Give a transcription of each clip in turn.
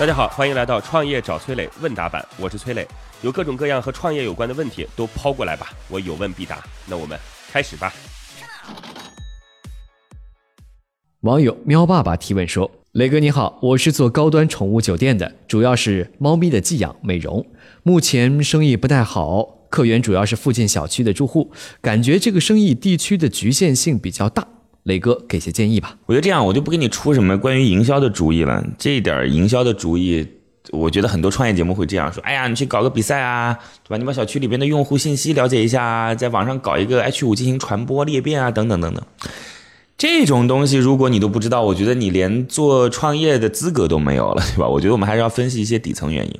大家好，欢迎来到创业找崔磊问答版，我是崔磊，有各种各样和创业有关的问题都抛过来吧，我有问必答。那我们开始吧。网友喵爸爸提问说：“磊哥你好，我是做高端宠物酒店的，主要是猫咪的寄养美容，目前生意不太好，客源主要是附近小区的住户，感觉这个生意地区的局限性比较大。”磊哥给些建议吧。我觉得这样，我就不给你出什么关于营销的主意了。这一点营销的主意，我觉得很多创业节目会这样说：哎呀，你去搞个比赛啊，对吧？你把小区里边的用户信息了解一下，在网上搞一个 H 五进行传播裂变啊，等等等等。这种东西，如果你都不知道，我觉得你连做创业的资格都没有了，对吧？我觉得我们还是要分析一些底层原因。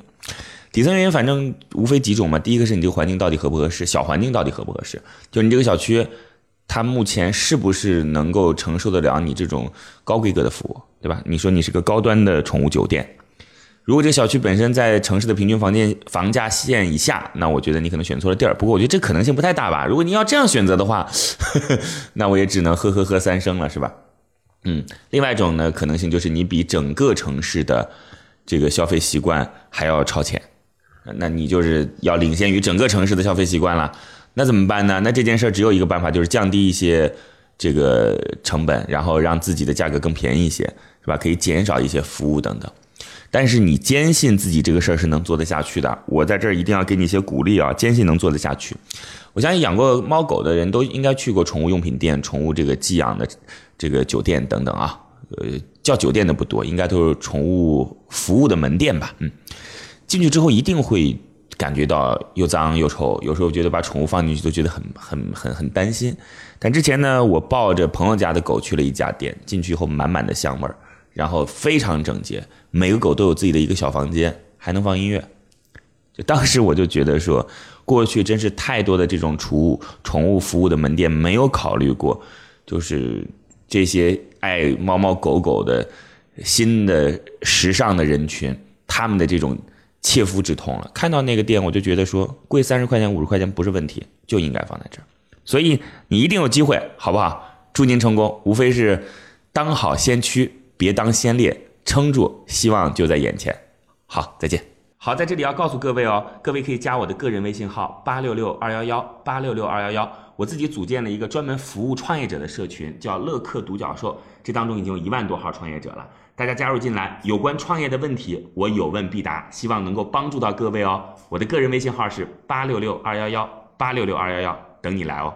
底层原因反正无非几种嘛。第一个是你这个环境到底合不合适，小环境到底合不合适，就你这个小区。它目前是不是能够承受得了你这种高规格的服务，对吧？你说你是个高端的宠物酒店，如果这个小区本身在城市的平均房间房价线以下，那我觉得你可能选错了地儿。不过我觉得这可能性不太大吧。如果你要这样选择的话，那我也只能呵呵呵三声了，是吧？嗯，另外一种呢可能性就是你比整个城市的这个消费习惯还要超前，那你就是要领先于整个城市的消费习惯了。那怎么办呢？那这件事只有一个办法，就是降低一些这个成本，然后让自己的价格更便宜一些，是吧？可以减少一些服务等等。但是你坚信自己这个事儿是能做得下去的，我在这儿一定要给你一些鼓励啊！坚信能做得下去。我相信养过猫狗的人都应该去过宠物用品店、宠物这个寄养的这个酒店等等啊。呃，叫酒店的不多，应该都是宠物服务的门店吧？嗯，进去之后一定会。感觉到又脏又臭，有时候觉得把宠物放进去都觉得很很很很担心。但之前呢，我抱着朋友家的狗去了一家店，进去以后满满的香味儿，然后非常整洁，每个狗都有自己的一个小房间，还能放音乐。就当时我就觉得说，过去真是太多的这种宠物宠物服务的门店没有考虑过，就是这些爱猫猫狗狗的新的时尚的人群，他们的这种。切肤之痛了，看到那个店，我就觉得说贵三十块钱、五十块钱不是问题，就应该放在这儿。所以你一定有机会，好不好？祝您成功，无非是当好先驱，别当先烈，撑住，希望就在眼前。好，再见。好，在这里要告诉各位哦，各位可以加我的个人微信号八六六二幺幺八六六二幺幺，我自己组建了一个专门服务创业者的社群，叫乐客独角兽，这当中已经有一万多号创业者了。大家加入进来，有关创业的问题，我有问必答，希望能够帮助到各位哦。我的个人微信号是八六六二幺幺八六六二幺幺，等你来哦。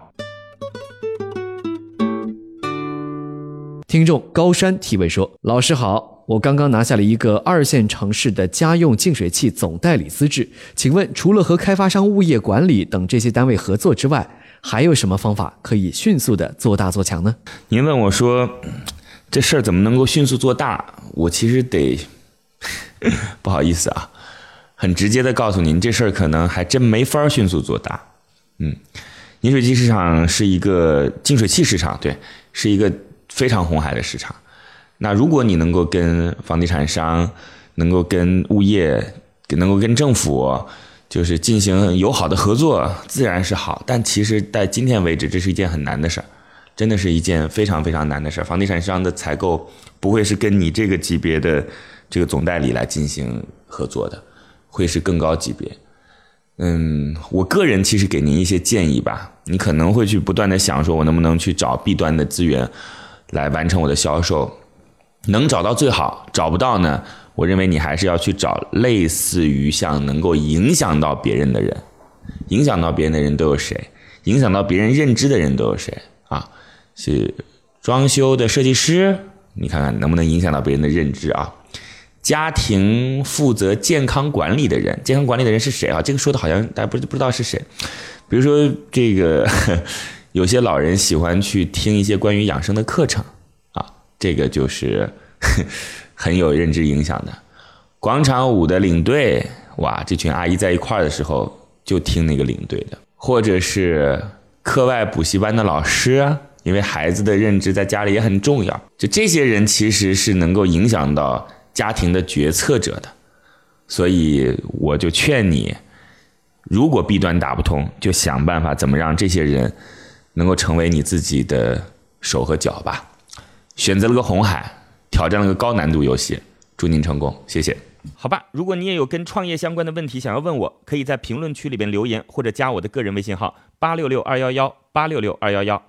听众高山提问说：“老师好，我刚刚拿下了一个二线城市的家用净水器总代理资质，请问除了和开发商、物业管理等这些单位合作之外，还有什么方法可以迅速的做大做强呢？”您问我说。这事儿怎么能够迅速做大？我其实得 不好意思啊，很直接的告诉您，这事儿可能还真没法迅速做大。嗯，饮水机市场是一个净水器市场，对，是一个非常红海的市场。那如果你能够跟房地产商、能够跟物业、能够跟政府，就是进行友好的合作，自然是好。但其实，在今天为止，这是一件很难的事儿。真的是一件非常非常难的事儿。房地产商的采购不会是跟你这个级别的这个总代理来进行合作的，会是更高级别。嗯，我个人其实给您一些建议吧。你可能会去不断的想，说我能不能去找 B 端的资源来完成我的销售？能找到最好，找不到呢？我认为你还是要去找类似于像能够影响到别人的人，影响到别人的人都有谁？影响到别人认知的人都有谁？啊？是装修的设计师，你看看能不能影响到别人的认知啊？家庭负责健康管理的人，健康管理的人是谁啊？这个说的好像大家不不知道是谁。比如说这个，有些老人喜欢去听一些关于养生的课程啊，这个就是很有认知影响的。广场舞的领队，哇，这群阿姨在一块儿的时候就听那个领队的，或者是课外补习班的老师。因为孩子的认知在家里也很重要，就这些人其实是能够影响到家庭的决策者的，所以我就劝你，如果 B 端打不通，就想办法怎么让这些人能够成为你自己的手和脚吧。选择了个红海，挑战了个高难度游戏，祝您成功，谢谢。好吧，如果你也有跟创业相关的问题想要问我，可以在评论区里边留言，或者加我的个人微信号八六六二幺幺八六六二幺幺。